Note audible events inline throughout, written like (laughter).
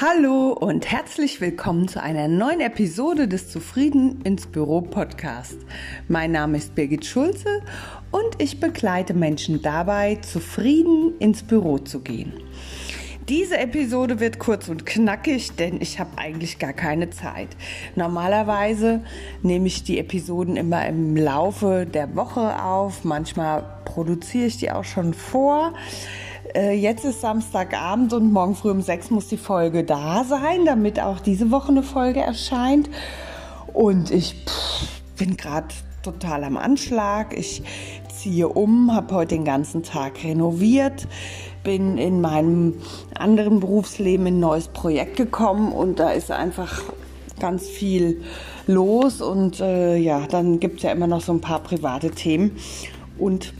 Hallo und herzlich willkommen zu einer neuen Episode des Zufrieden ins Büro Podcast. Mein Name ist Birgit Schulze und ich begleite Menschen dabei, zufrieden ins Büro zu gehen. Diese Episode wird kurz und knackig, denn ich habe eigentlich gar keine Zeit. Normalerweise nehme ich die Episoden immer im Laufe der Woche auf. Manchmal produziere ich die auch schon vor. Äh, jetzt ist Samstagabend und morgen früh um sechs muss die Folge da sein, damit auch diese Woche eine Folge erscheint. Und ich pff, bin gerade total am Anschlag. Ich ziehe um, habe heute den ganzen Tag renoviert, bin in meinem anderen Berufsleben in ein neues Projekt gekommen und da ist einfach ganz viel los und äh, ja, dann gibt es ja immer noch so ein paar private Themen und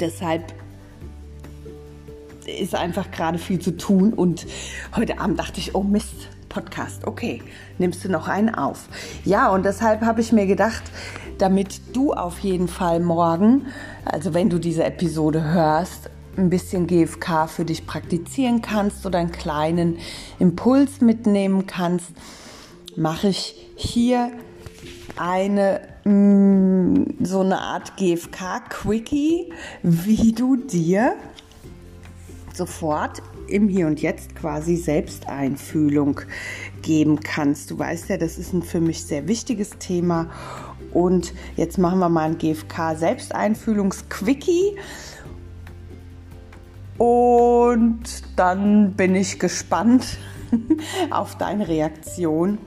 deshalb ist einfach gerade viel zu tun und heute Abend dachte ich, oh Mist, Podcast, okay, nimmst du noch einen auf. Ja, und deshalb habe ich mir gedacht, damit du auf jeden Fall morgen, also wenn du diese Episode hörst, ein bisschen GFK für dich praktizieren kannst oder einen kleinen Impuls mitnehmen kannst, mache ich hier eine mm, so eine Art GFK-Quickie, wie du dir sofort im Hier und Jetzt quasi Selbsteinfühlung geben kannst. Du weißt ja, das ist ein für mich sehr wichtiges Thema. Und jetzt machen wir mal ein GFK Selbsteinfühlungsquickie. Und dann bin ich gespannt (laughs) auf deine Reaktion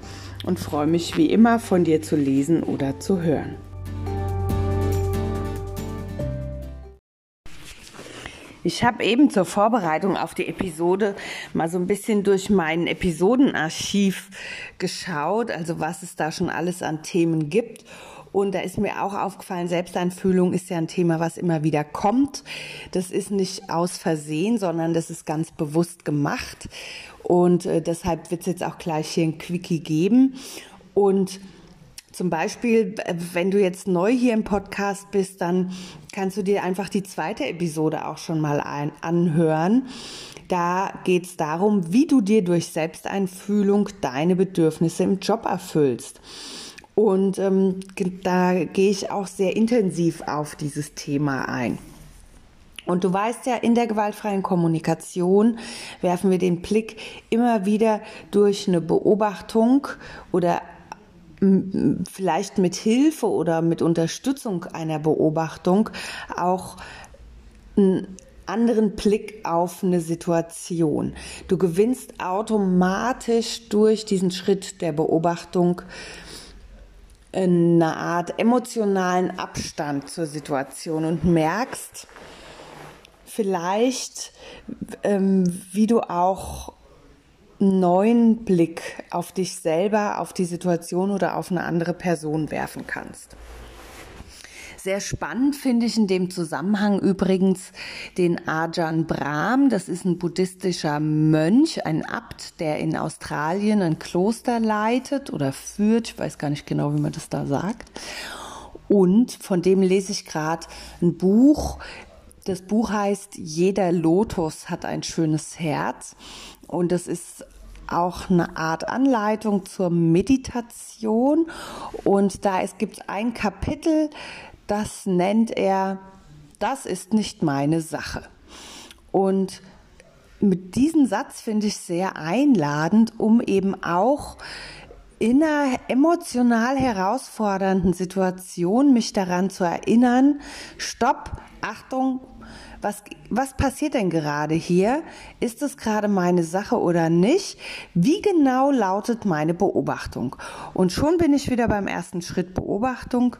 und freue mich wie immer von dir zu lesen oder zu hören. Ich habe eben zur Vorbereitung auf die Episode mal so ein bisschen durch mein Episodenarchiv geschaut, also was es da schon alles an Themen gibt. Und da ist mir auch aufgefallen, Selbsteinfühlung ist ja ein Thema, was immer wieder kommt. Das ist nicht aus Versehen, sondern das ist ganz bewusst gemacht. Und äh, deshalb wird es jetzt auch gleich hier ein Quickie geben. Und zum Beispiel, wenn du jetzt neu hier im Podcast bist, dann kannst du dir einfach die zweite Episode auch schon mal ein, anhören. Da geht es darum, wie du dir durch Selbsteinfühlung deine Bedürfnisse im Job erfüllst. Und ähm, da gehe ich auch sehr intensiv auf dieses Thema ein. Und du weißt ja, in der gewaltfreien Kommunikation werfen wir den Blick immer wieder durch eine Beobachtung oder vielleicht mit Hilfe oder mit Unterstützung einer Beobachtung auch einen anderen Blick auf eine Situation. Du gewinnst automatisch durch diesen Schritt der Beobachtung eine Art emotionalen Abstand zur Situation und merkst vielleicht, ähm, wie du auch neuen Blick auf dich selber, auf die Situation oder auf eine andere Person werfen kannst. Sehr spannend finde ich in dem Zusammenhang übrigens den Ajahn Brahm. Das ist ein buddhistischer Mönch, ein Abt, der in Australien ein Kloster leitet oder führt. Ich weiß gar nicht genau, wie man das da sagt. Und von dem lese ich gerade ein Buch. Das Buch heißt Jeder Lotus hat ein schönes Herz. Und das ist auch eine Art Anleitung zur Meditation. Und da es gibt ein Kapitel, das nennt er, das ist nicht meine Sache. Und mit diesem Satz finde ich sehr einladend, um eben auch in einer emotional herausfordernden Situation mich daran zu erinnern, stopp, Achtung, was, was passiert denn gerade hier? Ist es gerade meine Sache oder nicht? Wie genau lautet meine Beobachtung? Und schon bin ich wieder beim ersten Schritt Beobachtung,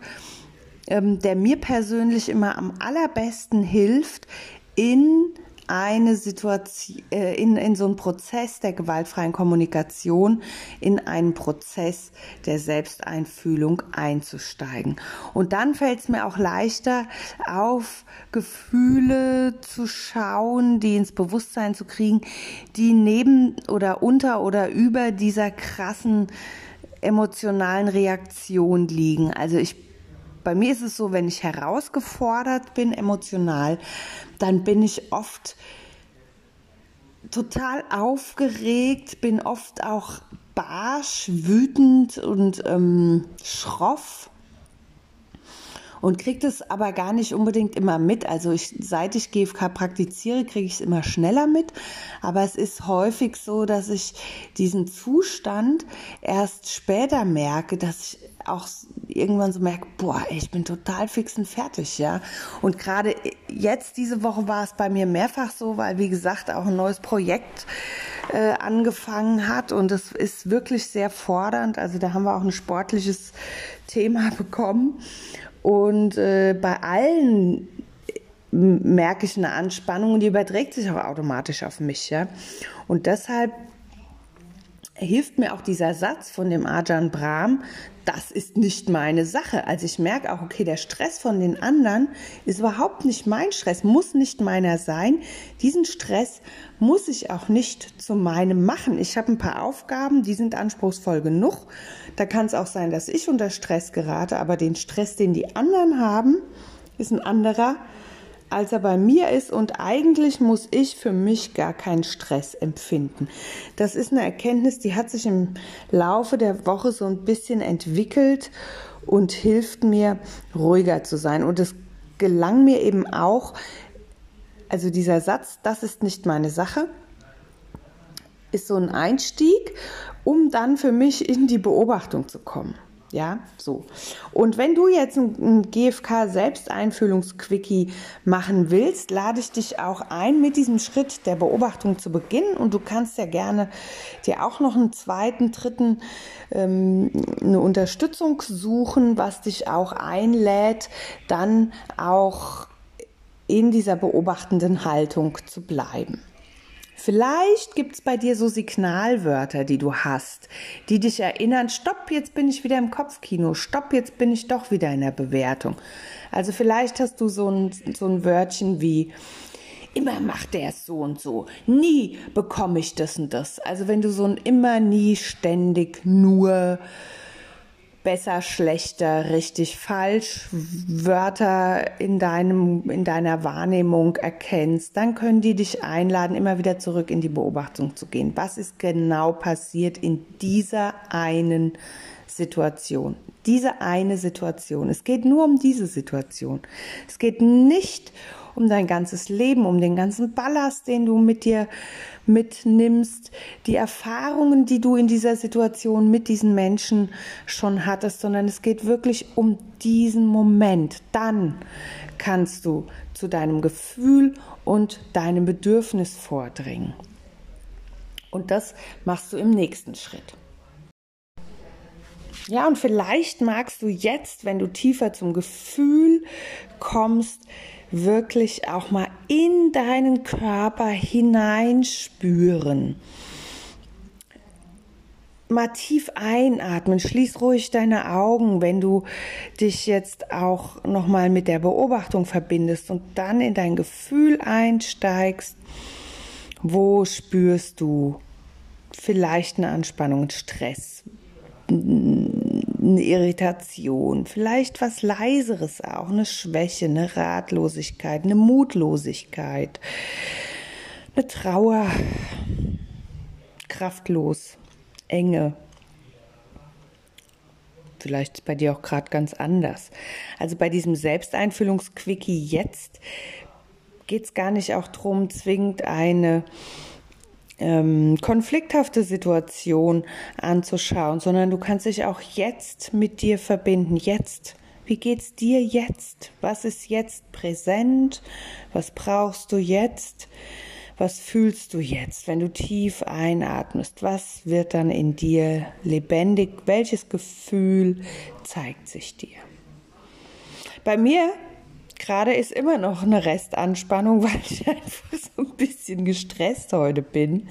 ähm, der mir persönlich immer am allerbesten hilft, in eine Situation, äh, in, in so einen Prozess der gewaltfreien Kommunikation, in einen Prozess der Selbsteinfühlung einzusteigen. Und dann fällt es mir auch leichter, auf Gefühle zu schauen, die ins Bewusstsein zu kriegen, die neben oder unter oder über dieser krassen emotionalen Reaktion liegen. Also ich bei mir ist es so, wenn ich herausgefordert bin emotional, dann bin ich oft total aufgeregt, bin oft auch barsch, wütend und ähm, schroff und kriege das aber gar nicht unbedingt immer mit. Also ich, seit ich GFK praktiziere, kriege ich es immer schneller mit. Aber es ist häufig so, dass ich diesen Zustand erst später merke, dass ich auch irgendwann so merke, boah, ich bin total fix und fertig, ja. Und gerade jetzt diese Woche war es bei mir mehrfach so, weil wie gesagt auch ein neues Projekt äh, angefangen hat und es ist wirklich sehr fordernd. Also da haben wir auch ein sportliches Thema (laughs) bekommen und äh, bei allen merke ich eine Anspannung und die überträgt sich auch automatisch auf mich. Ja? Und deshalb hilft mir auch dieser Satz von dem Ajahn Brahm, das ist nicht meine Sache. Also ich merke auch, okay, der Stress von den anderen ist überhaupt nicht mein Stress, muss nicht meiner sein. Diesen Stress muss ich auch nicht zu meinem machen. Ich habe ein paar Aufgaben, die sind anspruchsvoll genug. Da kann es auch sein, dass ich unter Stress gerate, aber den Stress, den die anderen haben, ist ein anderer als er bei mir ist und eigentlich muss ich für mich gar keinen Stress empfinden. Das ist eine Erkenntnis, die hat sich im Laufe der Woche so ein bisschen entwickelt und hilft mir ruhiger zu sein. Und es gelang mir eben auch, also dieser Satz, das ist nicht meine Sache, ist so ein Einstieg, um dann für mich in die Beobachtung zu kommen. Ja, so. Und wenn du jetzt ein, GFK Selbsteinfühlungsquickie machen willst, lade ich dich auch ein, mit diesem Schritt der Beobachtung zu beginnen. Und du kannst ja gerne dir auch noch einen zweiten, dritten, ähm, eine Unterstützung suchen, was dich auch einlädt, dann auch in dieser beobachtenden Haltung zu bleiben. Vielleicht gibt es bei dir so Signalwörter, die du hast, die dich erinnern, stopp, jetzt bin ich wieder im Kopfkino, stopp, jetzt bin ich doch wieder in der Bewertung. Also vielleicht hast du so ein, so ein Wörtchen wie, immer macht er es so und so, nie bekomme ich das und das. Also wenn du so ein immer, nie, ständig, nur besser, schlechter, richtig, falsch Wörter in deinem, in deiner Wahrnehmung erkennst, dann können die dich einladen, immer wieder zurück in die Beobachtung zu gehen. Was ist genau passiert in dieser einen Situation? Diese eine Situation. Es geht nur um diese Situation. Es geht nicht um dein ganzes Leben, um den ganzen Ballast, den du mit dir mitnimmst, die Erfahrungen, die du in dieser Situation mit diesen Menschen schon hattest, sondern es geht wirklich um diesen Moment. Dann kannst du zu deinem Gefühl und deinem Bedürfnis vordringen. Und das machst du im nächsten Schritt. Ja, und vielleicht magst du jetzt, wenn du tiefer zum Gefühl kommst, wirklich auch mal in deinen Körper hineinspüren. Mal tief einatmen, schließ ruhig deine Augen, wenn du dich jetzt auch nochmal mit der Beobachtung verbindest und dann in dein Gefühl einsteigst. Wo spürst du vielleicht eine Anspannung, Stress? Eine Irritation, vielleicht was Leiseres auch, eine Schwäche, eine Ratlosigkeit, eine Mutlosigkeit, eine Trauer, kraftlos, Enge. Vielleicht bei dir auch gerade ganz anders. Also bei diesem Selbsteinfüllungsquickie jetzt geht es gar nicht auch darum, zwingend eine ähm, konflikthafte Situation anzuschauen, sondern du kannst dich auch jetzt mit dir verbinden. Jetzt. Wie geht's dir jetzt? Was ist jetzt präsent? Was brauchst du jetzt? Was fühlst du jetzt, wenn du tief einatmest? Was wird dann in dir lebendig? Welches Gefühl zeigt sich dir? Bei mir gerade ist immer noch eine Restanspannung, (laughs) weil ich einfach so ein bisschen gestresst heute bin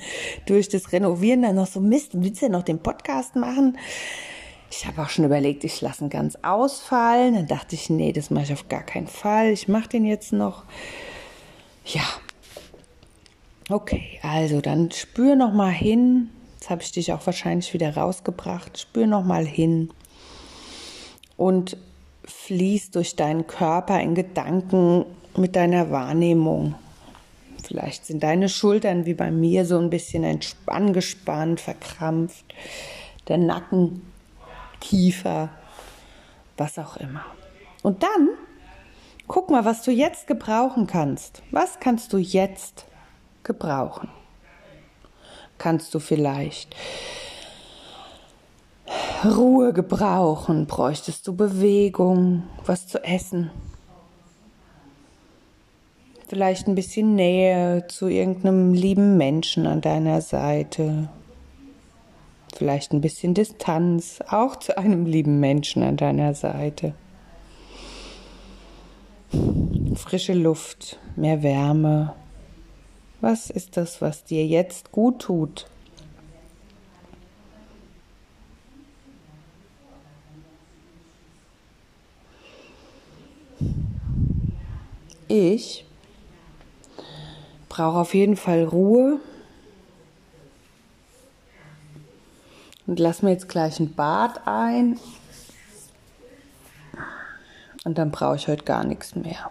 durch das Renovieren. Dann noch so Mist, willst du ja noch den Podcast machen? Ich habe auch schon überlegt, ich lasse ihn ganz ausfallen. Dann dachte ich, nee, das mache ich auf gar keinen Fall. Ich mache den jetzt noch. Ja. Okay, also dann spür noch mal hin. Jetzt habe ich dich auch wahrscheinlich wieder rausgebracht. Spür noch mal hin. Und fließt durch deinen Körper in Gedanken mit deiner Wahrnehmung. Vielleicht sind deine Schultern wie bei mir so ein bisschen angespannt, verkrampft. Der Nacken, Kiefer, was auch immer. Und dann guck mal, was du jetzt gebrauchen kannst. Was kannst du jetzt gebrauchen? Kannst du vielleicht Ruhe gebrauchen? Bräuchtest du Bewegung, was zu essen? Vielleicht ein bisschen Nähe zu irgendeinem lieben Menschen an deiner Seite. Vielleicht ein bisschen Distanz auch zu einem lieben Menschen an deiner Seite. Frische Luft, mehr Wärme. Was ist das, was dir jetzt gut tut? Ich brauche auf jeden Fall Ruhe und lass mir jetzt gleich ein Bad ein und dann brauche ich heute gar nichts mehr.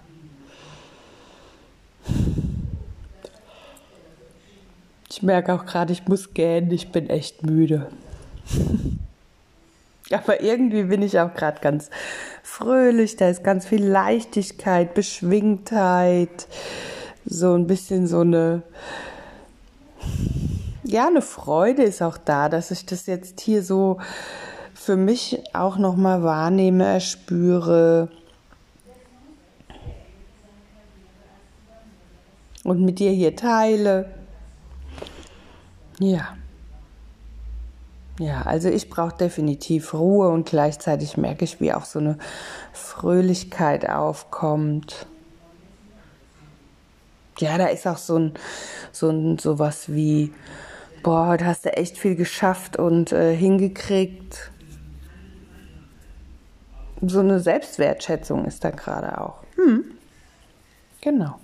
Ich merke auch gerade, ich muss gähnen, ich bin echt müde. (laughs) (laughs) Aber irgendwie bin ich auch gerade ganz fröhlich, da ist ganz viel Leichtigkeit, Beschwingtheit, so ein bisschen so eine, ja, eine Freude ist auch da, dass ich das jetzt hier so für mich auch nochmal wahrnehme, erspüre. Und mit dir hier teile. Ja. Ja, also ich brauche definitiv Ruhe und gleichzeitig merke ich, wie auch so eine Fröhlichkeit aufkommt. Ja, da ist auch so ein, so ein, sowas wie, boah, heute hast du echt viel geschafft und äh, hingekriegt. So eine Selbstwertschätzung ist da gerade auch. Hm. Genau.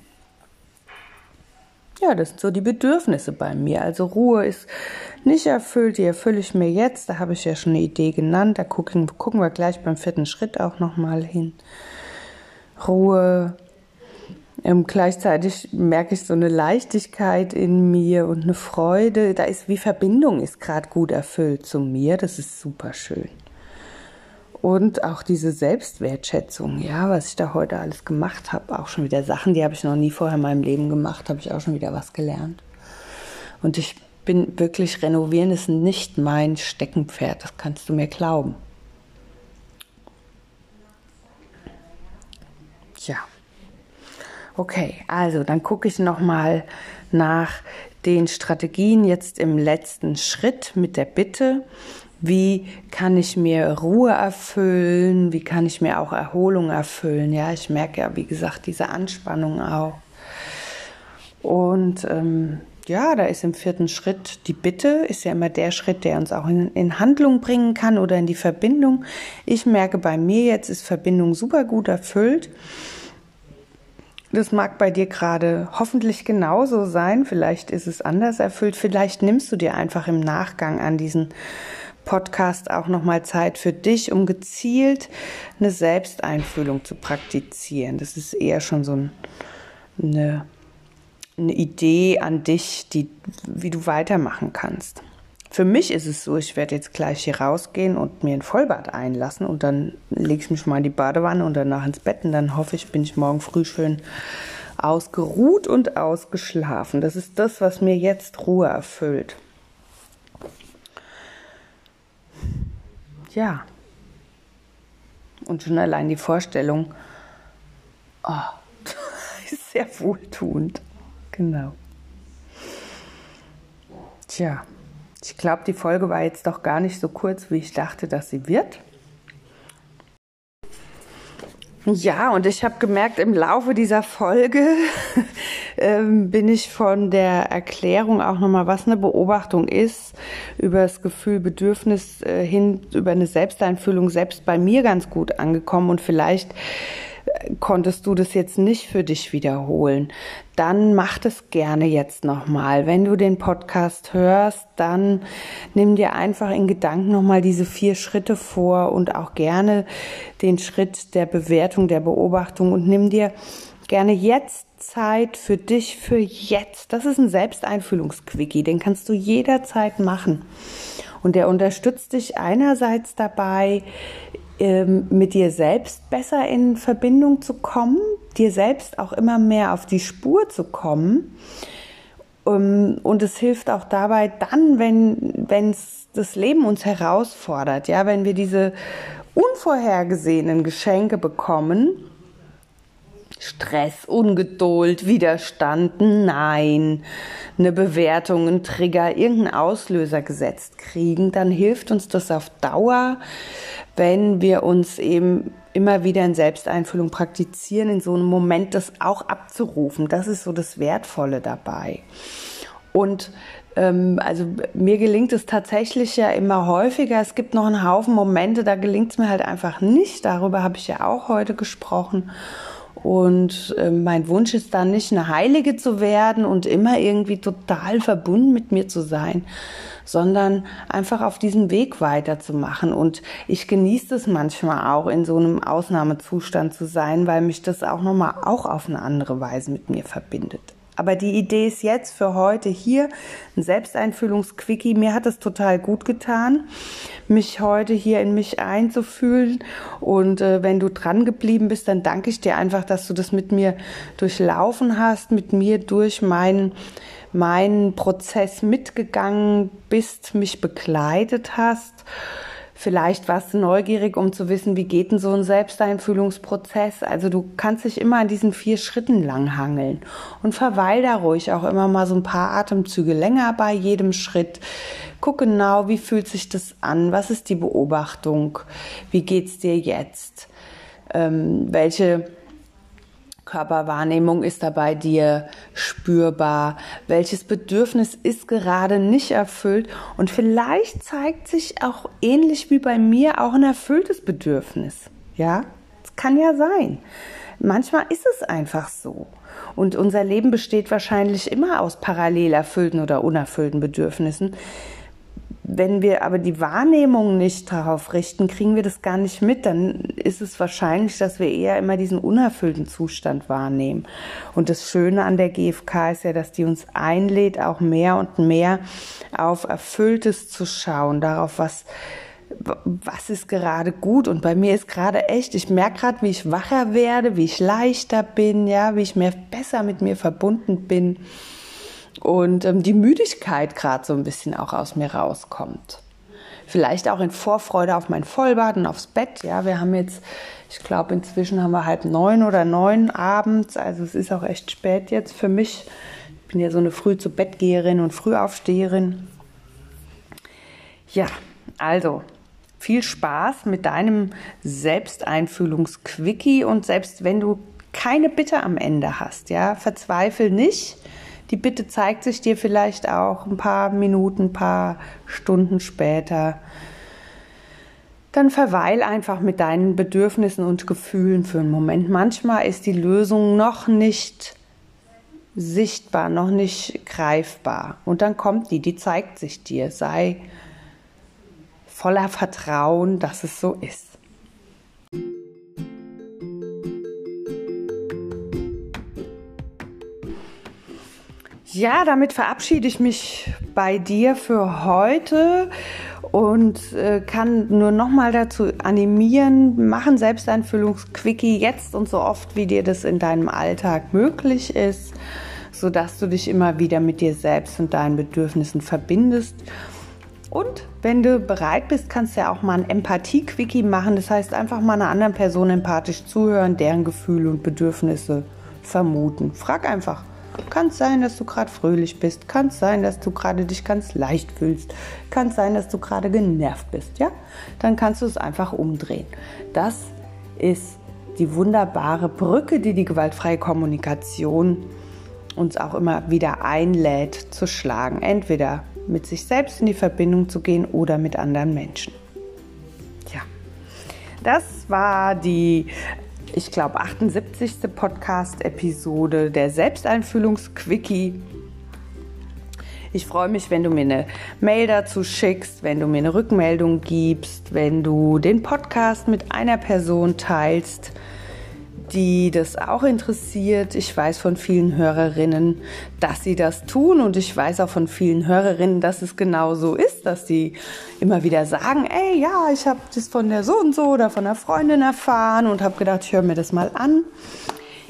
Ja, das sind so die Bedürfnisse bei mir. Also Ruhe ist nicht erfüllt, die erfülle ich mir jetzt. Da habe ich ja schon eine Idee genannt. Da gucken, gucken wir gleich beim vierten Schritt auch nochmal hin. Ruhe. Ähm, gleichzeitig merke ich so eine Leichtigkeit in mir und eine Freude. Da ist wie Verbindung ist gerade gut erfüllt zu mir. Das ist super schön. Und auch diese Selbstwertschätzung, ja, was ich da heute alles gemacht habe, auch schon wieder Sachen, die habe ich noch nie vorher in meinem Leben gemacht, habe ich auch schon wieder was gelernt. Und ich bin wirklich, renovieren ist nicht mein Steckenpferd, das kannst du mir glauben. Tja. Okay, also dann gucke ich nochmal nach den Strategien jetzt im letzten Schritt mit der Bitte, wie kann ich mir Ruhe erfüllen, wie kann ich mir auch Erholung erfüllen. Ja, ich merke ja, wie gesagt, diese Anspannung auch. Und ähm, ja, da ist im vierten Schritt die Bitte, ist ja immer der Schritt, der uns auch in, in Handlung bringen kann oder in die Verbindung. Ich merke bei mir jetzt ist Verbindung super gut erfüllt. Das mag bei dir gerade hoffentlich genauso sein. Vielleicht ist es anders erfüllt. Vielleicht nimmst du dir einfach im Nachgang an diesen Podcast auch nochmal Zeit für dich, um gezielt eine Selbsteinfühlung zu praktizieren. Das ist eher schon so ein, eine, eine Idee an dich, die, wie du weitermachen kannst. Für mich ist es so, ich werde jetzt gleich hier rausgehen und mir ein Vollbad einlassen und dann lege ich mich mal in die Badewanne und danach ins Bett und dann hoffe ich, bin ich morgen früh schön ausgeruht und ausgeschlafen. Das ist das, was mir jetzt Ruhe erfüllt. Ja. Und schon allein die Vorstellung, oh, (laughs) ist sehr wohltuend. Genau. Tja, ich glaube, die Folge war jetzt doch gar nicht so kurz, wie ich dachte, dass sie wird. Ja, und ich habe gemerkt, im Laufe dieser Folge (laughs) ähm, bin ich von der Erklärung auch nochmal, was eine Beobachtung ist, über das Gefühl, Bedürfnis äh, hin, über eine Selbsteinfühlung selbst bei mir ganz gut angekommen. Und vielleicht konntest du das jetzt nicht für dich wiederholen, dann mach das gerne jetzt nochmal. Wenn du den Podcast hörst, dann nimm dir einfach in Gedanken nochmal diese vier Schritte vor und auch gerne den Schritt der Bewertung, der Beobachtung und nimm dir gerne jetzt Zeit für dich, für jetzt. Das ist ein Selbsteinfühlungsquickie, den kannst du jederzeit machen. Und der unterstützt dich einerseits dabei, mit dir selbst besser in Verbindung zu kommen, dir selbst auch immer mehr auf die Spur zu kommen. Ähm, und es hilft auch dabei, dann, wenn es das Leben uns herausfordert, ja, wenn wir diese unvorhergesehenen Geschenke bekommen, Stress, Ungeduld, Widerstand, Nein, eine Bewertung, ein Trigger, irgendeinen Auslöser gesetzt kriegen, dann hilft uns das auf Dauer, wenn wir uns eben immer wieder in Selbsteinfüllung praktizieren, in so einem Moment das auch abzurufen. Das ist so das Wertvolle dabei. Und ähm, also mir gelingt es tatsächlich ja immer häufiger. Es gibt noch einen Haufen Momente, da gelingt es mir halt einfach nicht. Darüber habe ich ja auch heute gesprochen. Und äh, mein Wunsch ist dann nicht eine Heilige zu werden und immer irgendwie total verbunden mit mir zu sein, sondern einfach auf diesem Weg weiterzumachen. Und ich genieße es manchmal auch, in so einem Ausnahmezustand zu sein, weil mich das auch nochmal auch auf eine andere Weise mit mir verbindet. Aber die Idee ist jetzt für heute hier ein Selbsteinfühlungsquickie. Mir hat es total gut getan, mich heute hier in mich einzufühlen. Und äh, wenn du dran geblieben bist, dann danke ich dir einfach, dass du das mit mir durchlaufen hast, mit mir durch meinen meinen Prozess mitgegangen bist, mich begleitet hast. Vielleicht warst du neugierig, um zu wissen, wie geht denn so ein Selbsteinfühlungsprozess. Also du kannst dich immer an diesen vier Schritten lang hangeln und verweil da ruhig auch immer mal so ein paar Atemzüge länger bei jedem Schritt. Guck genau, wie fühlt sich das an? Was ist die Beobachtung? Wie geht's dir jetzt? Ähm, welche Körperwahrnehmung ist da bei dir spürbar? Welches Bedürfnis ist gerade nicht erfüllt? Und vielleicht zeigt sich auch ähnlich wie bei mir auch ein erfülltes Bedürfnis. Ja, das kann ja sein. Manchmal ist es einfach so. Und unser Leben besteht wahrscheinlich immer aus parallel erfüllten oder unerfüllten Bedürfnissen. Wenn wir aber die Wahrnehmung nicht darauf richten, kriegen wir das gar nicht mit. Dann ist es wahrscheinlich, dass wir eher immer diesen unerfüllten Zustand wahrnehmen. Und das Schöne an der GfK ist ja, dass die uns einlädt, auch mehr und mehr auf Erfülltes zu schauen, darauf, was was ist gerade gut und bei mir ist gerade echt, ich merke gerade, wie ich wacher werde, wie ich leichter bin, ja, wie ich mehr besser mit mir verbunden bin und ähm, die Müdigkeit gerade so ein bisschen auch aus mir rauskommt. Vielleicht auch in Vorfreude auf mein Vollbad und aufs Bett. Ja, wir haben jetzt, ich glaube, inzwischen haben wir halb neun oder neun abends. Also es ist auch echt spät jetzt für mich. Ich bin ja so eine früh zu Bettgeherin und Frühaufsteherin. Ja, also viel Spaß mit deinem Selbsteinfühlungsquickie und selbst wenn du keine Bitte am Ende hast, ja, verzweifel nicht die Bitte zeigt sich dir vielleicht auch ein paar Minuten, ein paar Stunden später. Dann verweil einfach mit deinen Bedürfnissen und Gefühlen für einen Moment. Manchmal ist die Lösung noch nicht sichtbar, noch nicht greifbar. Und dann kommt die, die zeigt sich dir. Sei voller Vertrauen, dass es so ist. Ja, damit verabschiede ich mich bei dir für heute und äh, kann nur noch mal dazu animieren, machen Selbsteinfüllungsquickie jetzt und so oft, wie dir das in deinem Alltag möglich ist, sodass du dich immer wieder mit dir selbst und deinen Bedürfnissen verbindest. Und wenn du bereit bist, kannst du ja auch mal ein Empathie-Quickie machen. Das heißt, einfach mal einer anderen Person empathisch zuhören, deren Gefühle und Bedürfnisse vermuten. Frag einfach, kann es sein, dass du gerade fröhlich bist. Kann es sein, dass du gerade dich ganz leicht fühlst. Kann es sein, dass du gerade genervt bist. Ja? Dann kannst du es einfach umdrehen. Das ist die wunderbare Brücke, die die gewaltfreie Kommunikation uns auch immer wieder einlädt zu schlagen. Entweder mit sich selbst in die Verbindung zu gehen oder mit anderen Menschen. Ja, das war die ich glaube, 78. Podcast-Episode der Selbsteinfühlungsquickie. Ich freue mich, wenn du mir eine Mail dazu schickst, wenn du mir eine Rückmeldung gibst, wenn du den Podcast mit einer Person teilst, die das auch interessiert. Ich weiß von vielen Hörerinnen, dass sie das tun und ich weiß auch von vielen Hörerinnen, dass es genau so ist, dass sie immer wieder sagen, ey, ja, ich habe das von der so und so oder von der Freundin erfahren und habe gedacht, ich höre mir das mal an.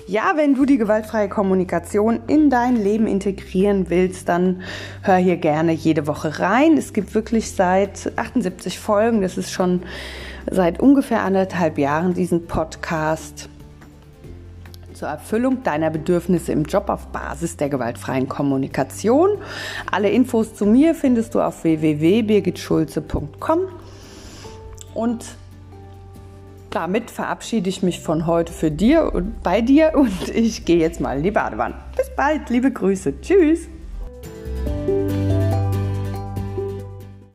Ja, wenn du die gewaltfreie Kommunikation in dein Leben integrieren willst, dann hör hier gerne jede Woche rein. Es gibt wirklich seit 78 Folgen, das ist schon seit ungefähr anderthalb Jahren diesen Podcast zur Erfüllung deiner Bedürfnisse im Job auf Basis der gewaltfreien Kommunikation. Alle Infos zu mir findest du auf www.birgitschulze.com und damit verabschiede ich mich von heute für dir und bei dir und ich gehe jetzt mal in die Badewanne. Bis bald, liebe Grüße. Tschüss.